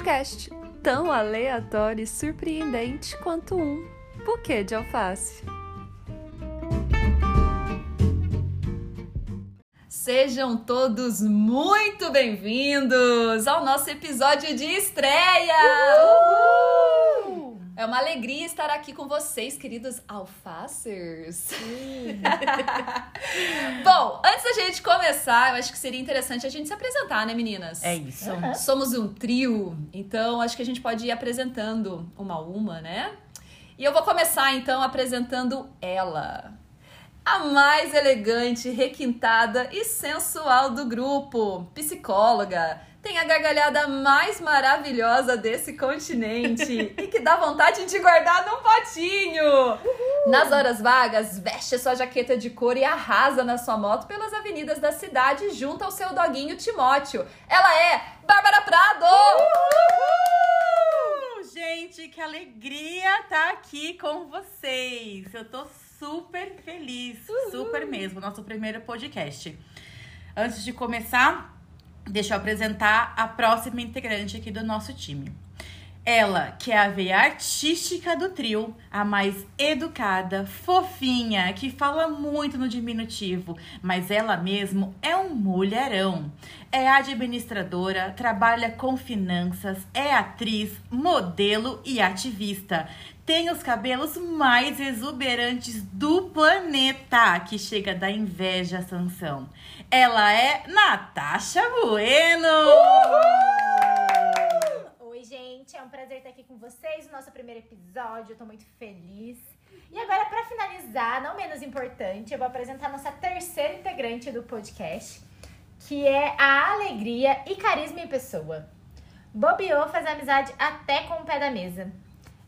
podcast, tão aleatório e surpreendente quanto um buquê de alface. Sejam todos muito bem-vindos ao nosso episódio de estreia! Uhul! É uma alegria estar aqui com vocês, queridos alfacers. Bom, antes da gente começar, eu acho que seria interessante a gente se apresentar, né, meninas? É isso. Uhum. Somos um trio, então acho que a gente pode ir apresentando uma a uma, né? E eu vou começar então apresentando ela. A mais elegante, requintada e sensual do grupo, psicóloga, tem a gargalhada mais maravilhosa desse continente e que dá vontade de guardar num potinho. Uhul. Nas horas vagas, veste sua jaqueta de couro e arrasa na sua moto pelas avenidas da cidade junto ao seu doguinho Timóteo. Ela é Bárbara Prado! Uhul! Gente, que alegria estar tá aqui com vocês. Eu tô super feliz, Uhul. super mesmo, nosso primeiro podcast. Antes de começar, Deixa eu apresentar a próxima integrante aqui do nosso time. Ela, que é a veia artística do trio, a mais educada, fofinha, que fala muito no diminutivo, mas ela mesmo é um mulherão. É administradora, trabalha com finanças, é atriz, modelo e ativista. Tem os cabelos mais exuberantes do planeta, que chega da inveja à sanção. Ela é Natasha Bueno! Uhul! Oi, gente, é um prazer estar aqui com vocês no nosso primeiro episódio. Eu tô muito feliz. E agora, para finalizar, não menos importante, eu vou apresentar a nossa terceira integrante do podcast, que é a alegria e carisma em pessoa. Bobiô faz amizade até com o pé da mesa.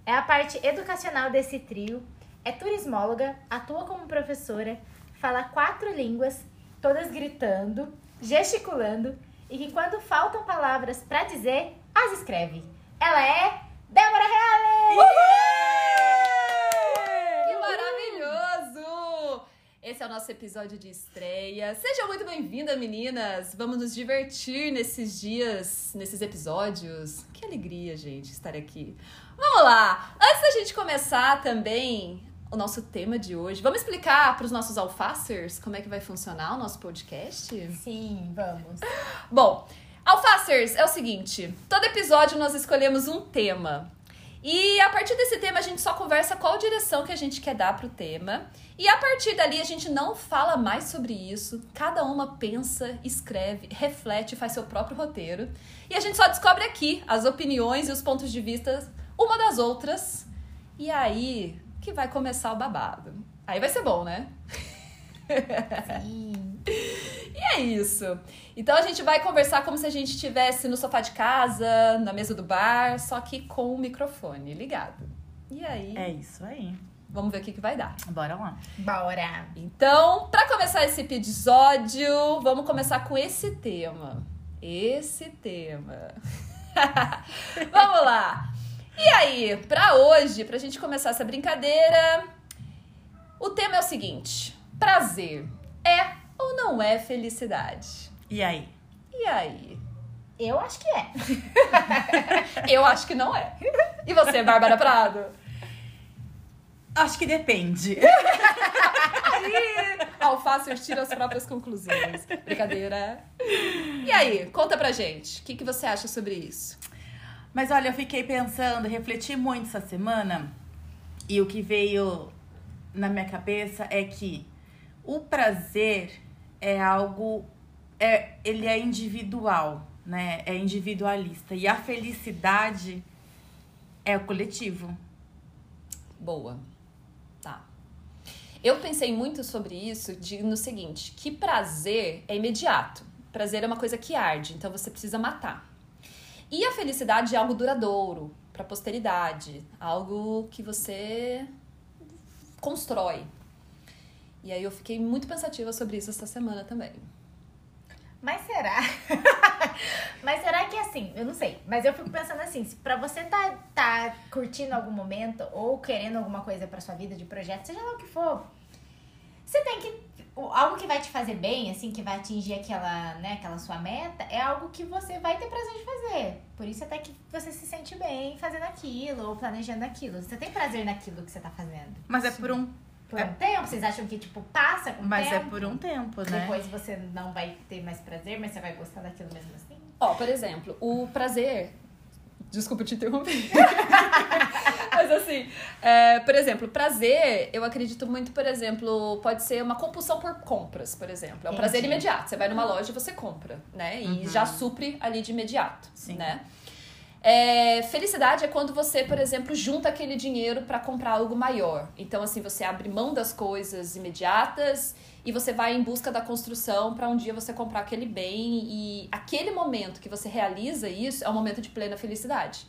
É a parte educacional desse trio, é turismóloga, atua como professora, fala quatro línguas todas gritando, gesticulando e que quando faltam palavras para dizer, as escreve. Ela é Débora Reale! Que maravilhoso! Esse é o nosso episódio de estreia. Sejam muito bem-vindas, meninas! Vamos nos divertir nesses dias, nesses episódios. Que alegria, gente, estar aqui. Vamos lá! Antes da gente começar também o nosso tema de hoje. Vamos explicar para os nossos alfacers como é que vai funcionar o nosso podcast? Sim, vamos. Bom, alfacers, é o seguinte: todo episódio nós escolhemos um tema. E a partir desse tema a gente só conversa qual direção que a gente quer dar pro tema. E a partir dali a gente não fala mais sobre isso. Cada uma pensa, escreve, reflete, faz seu próprio roteiro. E a gente só descobre aqui as opiniões e os pontos de vista uma das outras. E aí, que vai começar o babado. Aí vai ser bom, né? Sim. e é isso. Então a gente vai conversar como se a gente estivesse no sofá de casa, na mesa do bar, só que com o microfone ligado. E aí? É isso aí. Vamos ver o que, que vai dar. Bora lá. Bora. Então, para começar esse episódio, vamos começar com esse tema. Esse tema. vamos lá. E aí, para hoje, pra gente começar essa brincadeira, o tema é o seguinte: prazer é ou não é felicidade? E aí? E aí? Eu acho que é. Eu acho que não é. E você, Bárbara Prado? Acho que depende. aí, Alface tira as próprias conclusões. Brincadeira. E aí, conta pra gente. O que, que você acha sobre isso? Mas olha, eu fiquei pensando, refleti muito essa semana e o que veio na minha cabeça é que o prazer é algo é ele é individual, né? É individualista e a felicidade é o coletivo. Boa. Tá. Eu pensei muito sobre isso de, no seguinte, que prazer é imediato. Prazer é uma coisa que arde, então você precisa matar. E a felicidade é algo duradouro, para a posteridade, algo que você constrói. E aí eu fiquei muito pensativa sobre isso essa semana também. Mas será? mas será que assim, eu não sei, mas eu fico pensando assim, se pra você tá, tá curtindo algum momento ou querendo alguma coisa pra sua vida de projeto, seja lá o que for, você tem que algo que vai te fazer bem, assim, que vai atingir aquela, né, aquela sua meta, é algo que você vai ter prazer de fazer. Por isso até que você se sente bem fazendo aquilo ou planejando aquilo. Você tem prazer naquilo que você tá fazendo. Mas é por um. Por É- um tempo, vocês acham que, tipo, passa com o Mas é tempo? por um tempo, né? Depois você não vai ter mais prazer, mas você vai gostar daquilo mesmo assim? Ó, por exemplo, o prazer. Desculpa te interromper. Mas assim, é, por exemplo, prazer, eu acredito muito, por exemplo, pode ser uma compulsão por compras, por exemplo. É um Entendi. prazer imediato. Você vai numa loja e você compra, né? E já supre ali de imediato, Sim. né? É, felicidade é quando você, por exemplo, junta aquele dinheiro para comprar algo maior. Então, assim, você abre mão das coisas imediatas e você vai em busca da construção para um dia você comprar aquele bem. E aquele momento que você realiza isso é um momento de plena felicidade.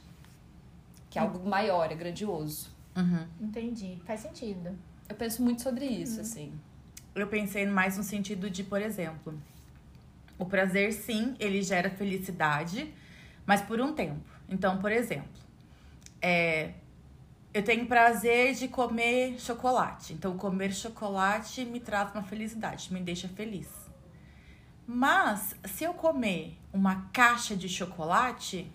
Que é algo maior, é grandioso. Uhum. Entendi. Faz sentido. Eu penso muito sobre isso, assim. Eu pensei mais no sentido de, por exemplo, o prazer, sim, ele gera felicidade, mas por um tempo. Então, por exemplo, é, eu tenho prazer de comer chocolate. Então, comer chocolate me traz uma felicidade, me deixa feliz. Mas, se eu comer uma caixa de chocolate,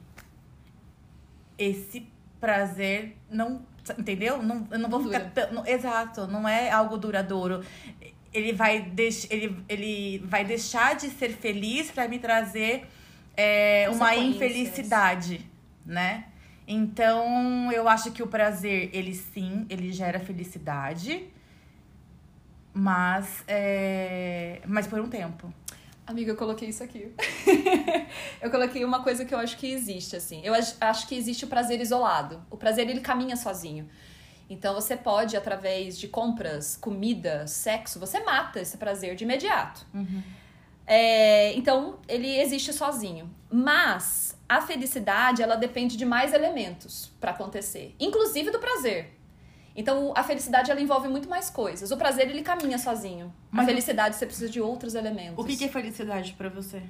esse prazer não. Entendeu? Não, eu não vou ficar. tão- não- exato, não é algo duradouro. Ele vai, deix, ele, ele vai deixar de ser feliz para me trazer é, uma infelicidade, né? Então, eu acho que o prazer, ele sim, ele gera felicidade, mas, é, mas por um tempo. Amiga, eu coloquei isso aqui. eu coloquei uma coisa que eu acho que existe, assim. Eu ach- acho que existe o prazer isolado. O prazer, ele caminha sozinho. Então, você pode, através de compras, comida, sexo, você mata esse prazer de imediato. É, então, ele existe sozinho. Mas a felicidade, ela depende de mais elementos para acontecer, inclusive do prazer. Então, a felicidade, ela envolve muito mais coisas. O prazer, ele caminha sozinho. Mas a felicidade, você precisa de outros elementos. O que, é felicidade pra você?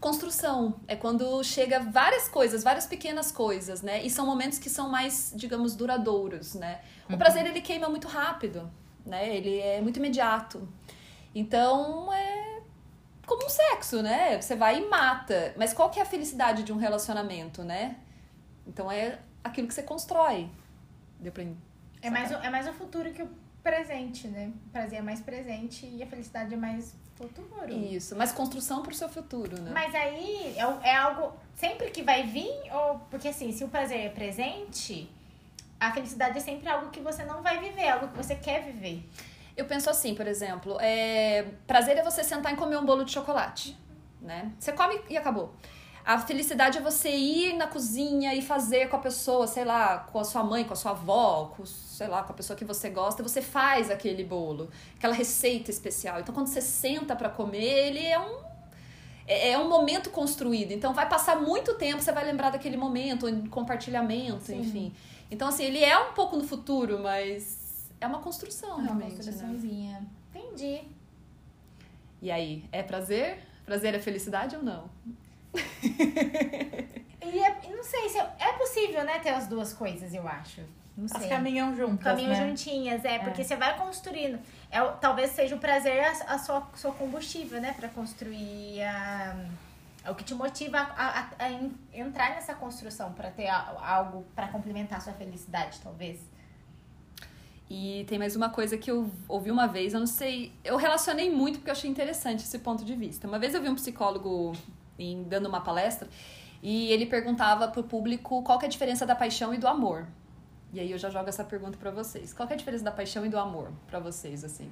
Construção. É quando chega várias coisas, várias pequenas coisas, né? E são momentos que são mais, digamos, duradouros, né? O prazer, ele queima muito rápido, né? Ele é muito imediato. Então, é como um sexo, né? Você vai e mata. Mas qual que é a felicidade de um relacionamento, né? Então, é aquilo que você constrói. Deu pra... É mais, o, é mais o futuro que o presente, né? O prazer é mais presente e a felicidade é mais futuro. Isso. Mas construção pro seu futuro, né? Mas aí é, é algo sempre que vai vir, ou porque assim, se o prazer é presente, a felicidade é sempre algo que você não vai viver, algo que você quer viver. Eu penso assim, por exemplo, é... prazer é você sentar e comer um bolo de chocolate, né? Você come e acabou. A felicidade é você ir na cozinha e fazer com a pessoa, sei lá, com a sua mãe, com a sua avó, com, sei lá, com a pessoa que você gosta, você faz aquele bolo, aquela receita especial. Então, quando você senta pra comer, ele é um é é um momento construído. Então, vai passar muito tempo, você vai lembrar daquele momento, em compartilhamento, Sim. enfim. Então, assim, ele é um pouco no futuro, mas é uma construção, É uma realmente. Né? construçãozinha. Entendi. E aí, é prazer? Prazer é felicidade ou não? E é- não sei se é, é possível, né, ter as duas coisas, eu acho. Não sei. As caminham juntas, Caminham né? juntinhas, é, porque você vai construindo. É, talvez seja o prazer a, a sua, sua combustível, né? Pra construir a. É o que te motiva a, a- a en- entrar nessa construção, pra ter a- algo pra complementar a sua felicidade, talvez. E tem mais uma coisa que eu ouvi uma vez, eu não sei, eu relacionei muito porque eu achei interessante esse ponto de vista. Uma vez eu vi um psicólogo em, dando uma palestra e ele perguntava pro público qual é a diferença da paixão e do amor. E aí eu já jogo essa pergunta pra vocês. Qual é a diferença da paixão e do amor pra vocês, assim?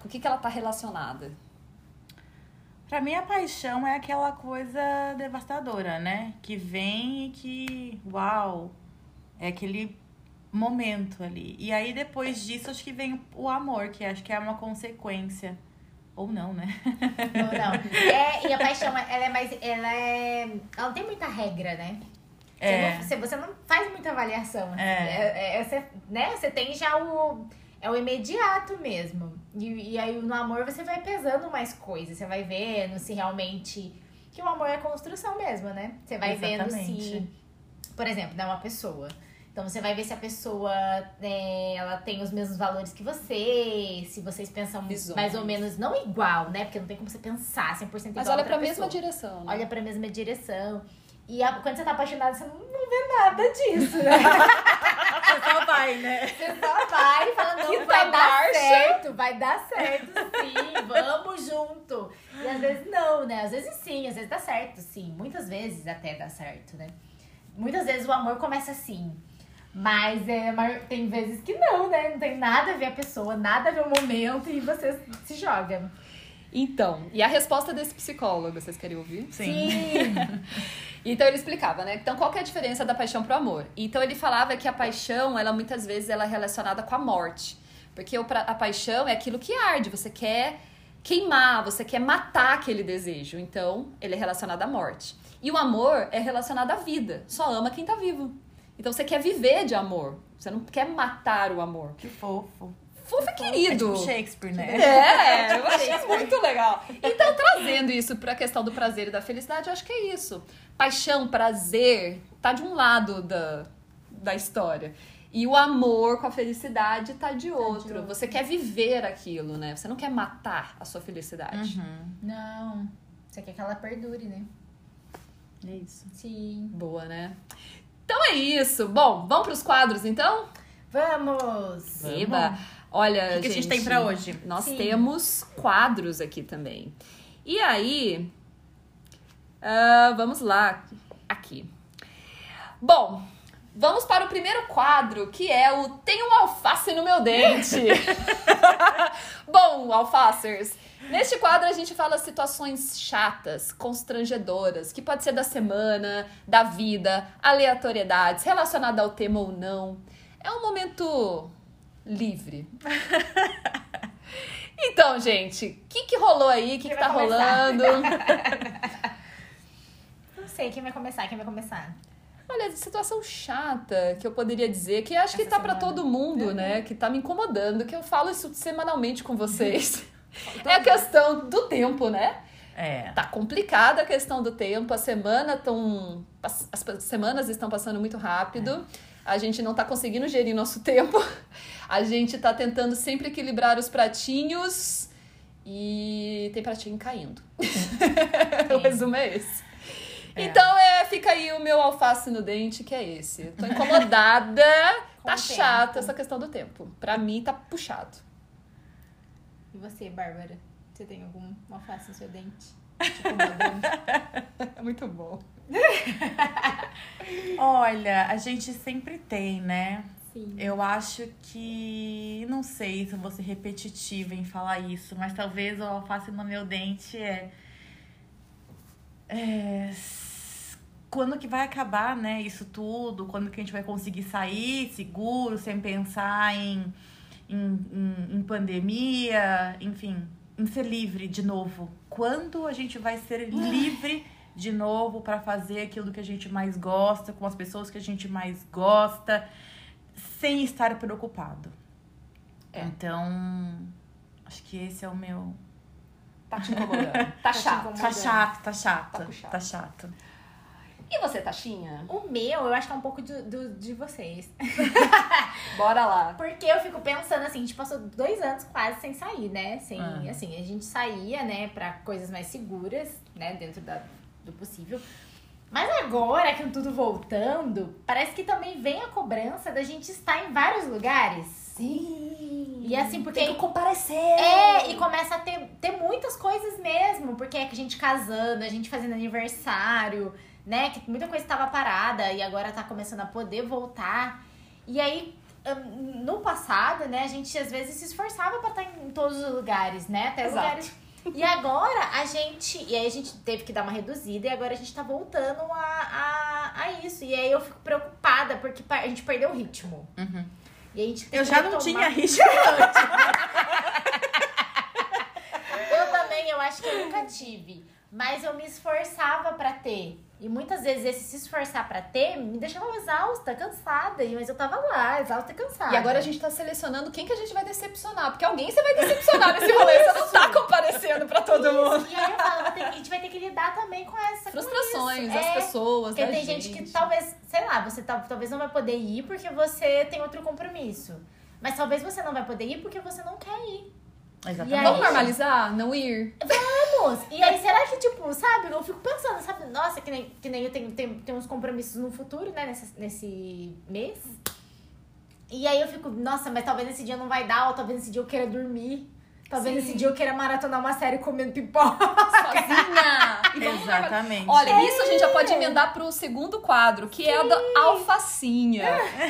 Com o que, que ela tá relacionada? Pra mim, a paixão é aquela coisa devastadora, né? Que vem e que, uau, é aquele momento ali. E aí, depois disso, acho que vem o amor, que acho que é uma consequência. Ou não, né? Não, não. É, e a paixão, ela é mais. Ela é. Ela não tem muita regra, né? Você, É. não, você, você não faz muita avaliação. Assim. É. É, é- você, né? você tem já o. É o imediato mesmo. E, e aí no amor você vai pesando mais coisas. Você vai vendo se realmente. Que o amor é construção mesmo, né? Você vai vendo se. Exatamente. Por exemplo, né, uma pessoa Então você vai ver se a pessoa é, ela tem os mesmos valores que você, se vocês pensam Visões. mais ou menos, não igual, né? Porque não tem como você pensar 100% igual Mas olha pra mesma pessoa. direção, né? Olha pra mesma direção. E a- quando você tá apaixonado, você não, não vê nada disso, né? Você só vai, né? Você só vai e fala, não, Quinta vai dar marcha. certo, vai dar certo sim, vamos junto. E às vezes não, né? Às vezes sim, às vezes dá certo, sim. Muitas vezes até dá certo, né? Muitas vezes o amor começa assim. Mas é, tem vezes que não, né? Não tem nada a ver a pessoa, nada a ver o momento e você se joga. Então, e a resposta desse psicólogo, vocês querem ouvir? Sim. Então ele explicava, né? Então qual que é a diferença da paixão pro amor? Então ele falava que a paixão, ela muitas vezes ela é relacionada com a morte. Porque a paixão é aquilo que arde, você quer queimar, você quer matar aquele desejo. Então, ele é relacionado à morte. E o amor é relacionado à vida. Só ama quem tá vivo. Então você quer viver de amor. Você não quer matar o amor. Que fofo. Fofo e É querido. tipo Shakespeare, né? É, eu achei muito legal. Então, trazendo isso pra questão do prazer e da felicidade, eu acho que é isso. Paixão, prazer, tá de um lado da, da história. E o amor com a felicidade tá de outro. outro. Você quer viver aquilo, né? Você não quer matar a sua felicidade. Uhum. Não. Você quer que ela perdure, né? É isso. Sim. Boa, né? Então é isso. Bom, vamos pros quadros então? Vamos! Eba! Olha, O que que a gente tem pra hoje? Nós Sim. temos quadros aqui também. E aí, ah, vamos lá, aqui. Bom, vamos para o primeiro quadro, que é o Tem um alface no meu dente. Bom, alfacers, neste quadro a gente fala situações chatas, constrangedoras, que pode ser da semana, da vida, aleatoriedades, relacionada ao tema ou não. É um momento livre. Então, gente, o que, que rolou aí? O que, que tá começar? rolando? Não sei quem vai começar, quem vai começar. Olha, situação chata que eu poderia dizer, que acho que Essa tá pra semana. todo mundo, né? Que tá me incomodando, que eu falo isso semanalmente com vocês. é a questão do tempo, né? É. Tá complicada a questão do tempo, a semana tão, as as semanas estão passando muito rápido. A gente não tá conseguindo gerir nosso tempo. A gente tá tentando sempre equilibrar os pratinhos e tem pratinho caindo. o resumo é esse. É. Então, é, fica aí o meu alface no dente, que é esse. Tô incomodada. Com tá o chata tempo. essa questão do tempo. Pra mim, tá puxado. E você, Bárbara? Você tem algum alface no seu dente? É muito bom. Olha, a gente sempre tem, né? Sim. Eu acho que. Não sei se eu vou ser repetitiva em falar isso, mas talvez o alface no meu dente é. é, Quando que vai acabar, né? Isso tudo? Quando que a gente vai conseguir sair seguro, sem pensar em, em, em, em pandemia, enfim, em ser livre de novo? Quando a gente vai ser livre de novo para fazer aquilo que a gente mais gosta, com as pessoas que a gente mais gosta? sem estar preocupado. É. Então, acho que esse é o meu. Tá te incomodando. Tá te chato. Tá chato, tá chato. Tá puxado. Tá chato. E você, Taxinha? O meu, eu acho que é um pouco do, do- de vocês. Bora lá. Porque eu fico pensando assim, a gente passou dois anos quase sem sair, né? Sem, Ah. assim, a gente saía, né, pra coisas mais seguras, né, dentro da, do possível. Mas agora que tudo voltando, parece que também vem a cobrança da gente estar em vários lugares. Sim. E assim, porque Tem que comparecer. É, e começa a ter, ter muitas coisas mesmo, porque é que a gente casando, a gente fazendo aniversário, né? Que muita coisa estava parada e agora tá começando a poder voltar. E aí, hum, no passado, né, a gente às vezes se esforçava pra estar em todos os lugares, né? Até Exato. lugares. E agora a gente. E aí a gente teve que dar uma reduzida e agora a gente tá voltando a, a, a isso. E aí eu fico preocupada porque a gente perdeu o ritmo. Uhum. E a gente Eu já não tinha ritmo antes. Eu também, eu acho que eu nunca tive. Mas eu me esforçava pra ter. E muitas vezes esse se esforçar pra ter me deixava exausta, cansada. E- Mas eu tava lá, exausta e cansada. E agora a gente tá selecionando quem que a gente vai decepcionar. Porque alguém você vai decepcionar nesse rolê. Você não tá comparecendo pra todo mundo. E aí eu falo, a gente vai ter que lidar também com essa com Frustrações isso. das É, pessoas, Porque da tem gente gente que talvez, sei lá, você tal- talvez não vai poder ir porque você tem outro compromisso. Mas talvez você não vai poder ir porque você não quer ir. Exatamente. E aí- Vamos normalizar? Não ir? Vamos! E aí, será que, tipo, sabe? Eu fico pensando, sabe? Nossa, que nem, que nem eu tenho, tenho, tenho uns compromissos no futuro, né? Nesse, nesse mês. E aí eu fico, nossa, mas talvez esse dia não vai dar, ou talvez esse dia eu queira dormir. Talvez Sim. esse dia eu queira maratonar uma série comendo pipoca. Sozinha. E vamos. Exatamente. Olha, isso a gente já pode emendar pro segundo quadro, que é a da alfacinha.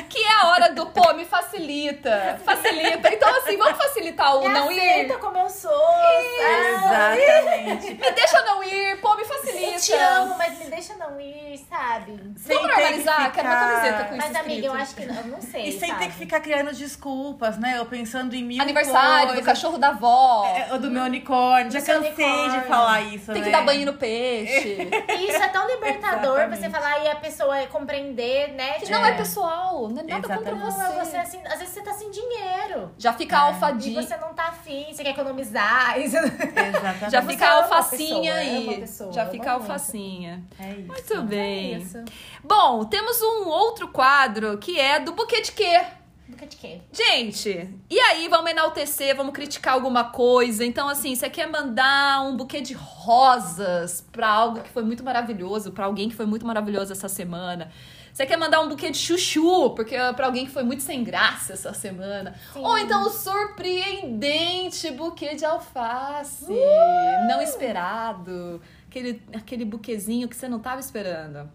Que é a hora do, pô, me facilita. Facilita. Então, assim, vamos facilitar o Me não aceita ir. como eu sou, sabe? Exatamente. Me deixa não ir, pô, me facilita. Eu te amo, mas me deixa não ir, sabe? Sem Vamos ter normalizar? que Quero uma ficar- camiseta com isso Mas, amiga, eu acho que não, eu não sei. E sem sabe? ter que ficar criando desculpas, né? Eu pensando em mil Aniversário do coisas. cachorro da avó. É, o do meu unicórnio. Já Do seu cansei unicórnio. de falar isso, Tem que né? dar banho no peixe. E isso é tão libertador Exatamente. você falar e a pessoa compreender, né? Que não é pessoal, não é nada contra Exatamente. você. Não, você assim, às vezes você tá sem dinheiro. Já fica É. E alfadinha. você não tá afim, você quer economizar. e você- Exatamente. Já Você fica alfacinha aí. Já fica muito. alfacinha. É isso. Muito bem. É isso. Bom, temos um outro quadro que é do buquê de quê? Nunca de quê? Gente, e aí vamos enaltecer, vamos criticar alguma coisa. Então, assim, você quer mandar um buquê de rosas pra algo que foi muito maravilhoso, pra alguém que foi muito maravilhoso essa semana. Você quer mandar um buquê de chuchu, porque pra alguém que foi muito sem graça essa semana. Sim. Ou então o surpreendente buquê de alface, Uh! não esperado. Aquele, aquele buquezinho que você não tava esperando.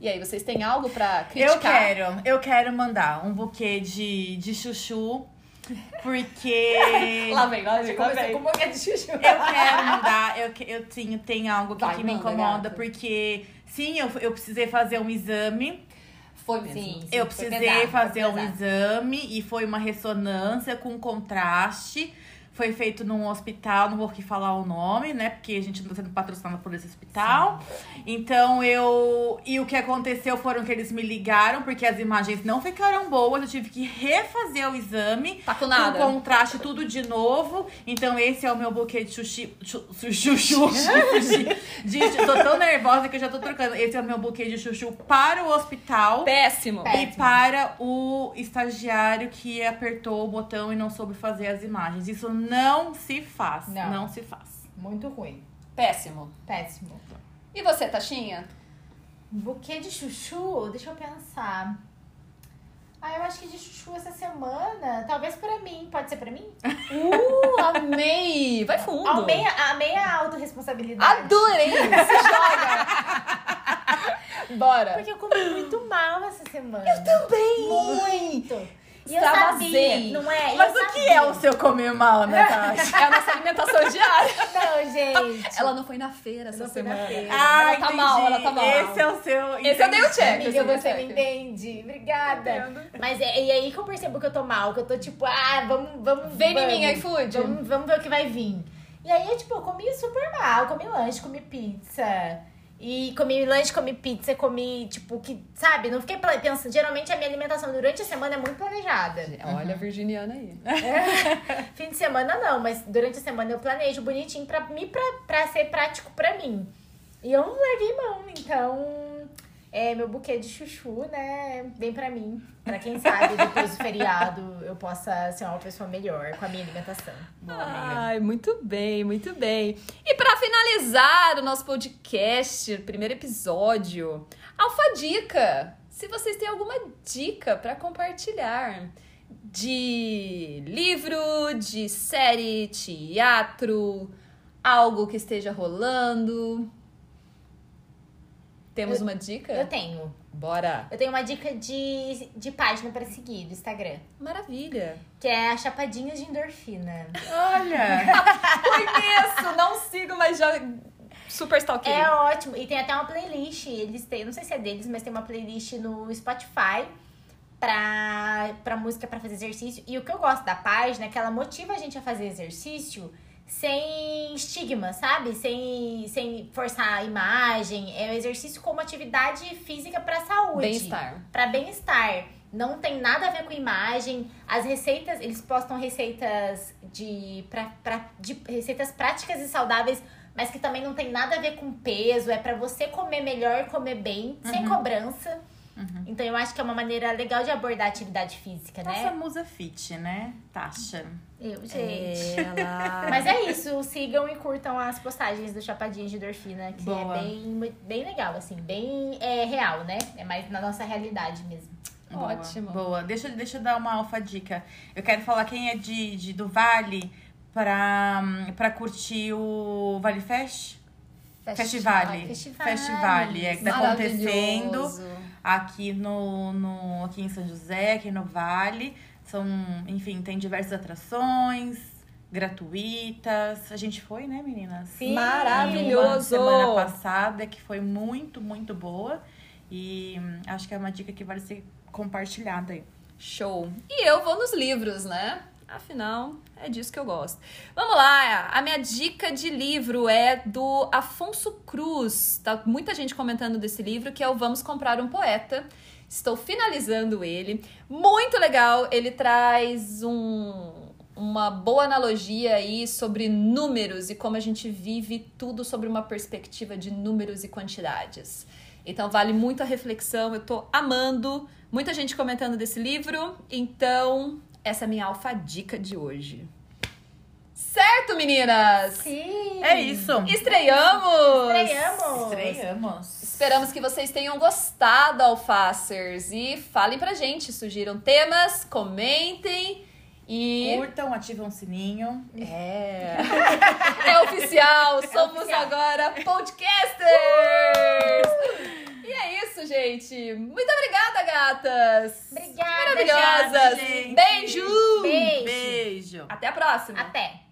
E aí, vocês têm algo pra criticar? Eu quero, eu quero mandar um buquê de, de chuchu, porque Lá vem, lá vem, lá vem. com um boca de chuchu. eu quero mandar, eu, eu tenho, tem algo que, Vai, que me incomoda, gata. porque sim, eu, eu precisei fazer um exame, Foi mesmo. Sim, sim. eu foi precisei pesado, foi fazer um exame e foi uma ressonância com contraste. Foi feito num hospital, não vou aqui falar o nome, né? Porque a gente não tá sendo patrocinado por esse hospital. Então eu. E o que aconteceu foram que eles me ligaram, porque as imagens não ficaram boas. Eu tive que refazer o exame. Tá com nada. Com contraste, tudo de novo. Então, esse é o meu buquê de Chuchu. Xuxi. De- Tô tão nervosa que eu já tô trocando. Esse é o meu buquê de chuchu para o hospital. Péssimo. Pé- E para o estagiário que apertou o botão e não soube fazer as imagens. Isso não se faz. Não. Não, se faz. Muito ruim. Péssimo. Péssimo. E você, Taxinha? Buquê de chuchu, deixa eu pensar. Ah, eu acho que de chuchu essa semana, talvez pra mim. Pode ser pra mim? Uh, amei! Vai fundo. Amei, a- amei a autorresponsabilidade. Adorei! Se joga! Bora! Porque eu comi muito mal essa semana. Também! Muito. E eu Extravasei. sabia, não é? Mas o que é o seu comer mal, né, Tati? É a nossa alimentação diária. Não, gente. Ela não foi na feira essa não fui na semana. feira. Ah, ela tá entendi. mal, ela tá mal. Esse é o seu. Esse eu dei o entendi. check. Amiga, você me check. entende. Obrigada. Mas é, e aí que eu percebo que eu tô mal, que eu tô tipo, ah, vamos, vamos. Vem em vamos, mim, iFood. Vamos, vamos ver o que vai vir. E aí, eu, tipo, eu comi super mal, comi lanche, comi pizza. E comi lanche, comi pizza, comi, tipo, que, sabe? Não fiquei pensando. Geralmente a minha alimentação durante a semana é muito planejada. Olha a virginiana aí. Fim de semana não, mas durante a semana eu planejo bonitinho pra, mim, pra, pra ser prático pra mim. E eu não larguei mão, então é, meu buquê de chuchu, né, vem pra mim. Pra quem sabe, depois do feriado, eu possa ser uma pessoa melhor com a minha alimentação. Ai, muito bem, muito bem. E pra finalizar o nosso podcast, primeiro episódio, Alfa Dica. Se vocês têm alguma dica pra compartilhar de livro, de série, teatro, algo que esteja rolando. Temos uma dica? Eu tenho. Bora! Eu tenho uma dica de, de página pra seguir do Instagram, Maravilha! que é a Chapadinhas de Endorfina. Olha! Conheço! Não sigo, mas já super stalkei. É ótimo. E tem até uma playlist. Eles têm, não sei se é deles, mas tem uma playlist no Spotify pra, pra música pra fazer exercício. E o que eu gosto da página é que ela motiva a gente a fazer exercício sem estigma, sabe? Sem, sem forçar a imagem. É o exercício como atividade física pra saúde. Bem-estar. Pra bem-estar. Não tem nada a ver com imagem. As receitas, eles postam receitas de, pra, pra, de receitas práticas e saudáveis mas que também não tem nada a ver com peso, é pra você comer melhor, comer bem, sem cobrança. Então eu acho que é uma maneira legal de abordar a atividade física, Nossa né? musa fit, né? Tasha. Eu, gente. Ela. Mas é isso, sigam e curtam as postagens do Chapadinho de Endorfina, que Boa. é bem, bem legal, assim, bem é, real, né? É mais na nossa realidade mesmo. Boa, Ótimo. Boa. Deixa, deixa eu dar uma alfa dica. Eu quero falar quem é de, de do Vale pra, pra curtir o Vale Fest. Festivale. Festivale. Festivale, é que tá acontecendo aqui no, no aqui em São José, aqui no Vale. São, enfim, tem diversas atrações gratuitas. A gente foi, né, meninas? Sim. Uma Maravilhoso. semana passada que foi muito, muito boa. E hum, acho que é uma dica que vale ser compartilhada aí. Show. E eu vou nos livros, né? Afinal, é disso que eu gosto. Vamos lá, a minha dica de livro é do Afonso Cruz. Tá muita gente comentando desse livro, que é o Vamos Comprar um Poeta. Estou finalizando ele. Muito legal, ele traz um, uma boa analogia aí sobre números e como a gente vive tudo sobre uma perspectiva de números e quantidades. Então vale muito a reflexão, eu tô amando. Muita gente comentando desse livro, então essa é a minha alfa dica de hoje. Certo, meninas? Sim! É isso. Estreamos! Estreamos! Estreamos. Esperamos que vocês tenham gostado, alfacers. E falem pra gente, sugiram temas, comentem e. Curtam, ativam o sininho. É. É oficial, somos oficial. agora podcasters! E é isso, gente. Muito obrigada, gatas! Obrigada, Maravilhosas! gente. Beijo! Beijo! Beijo. Até a próxima! Até!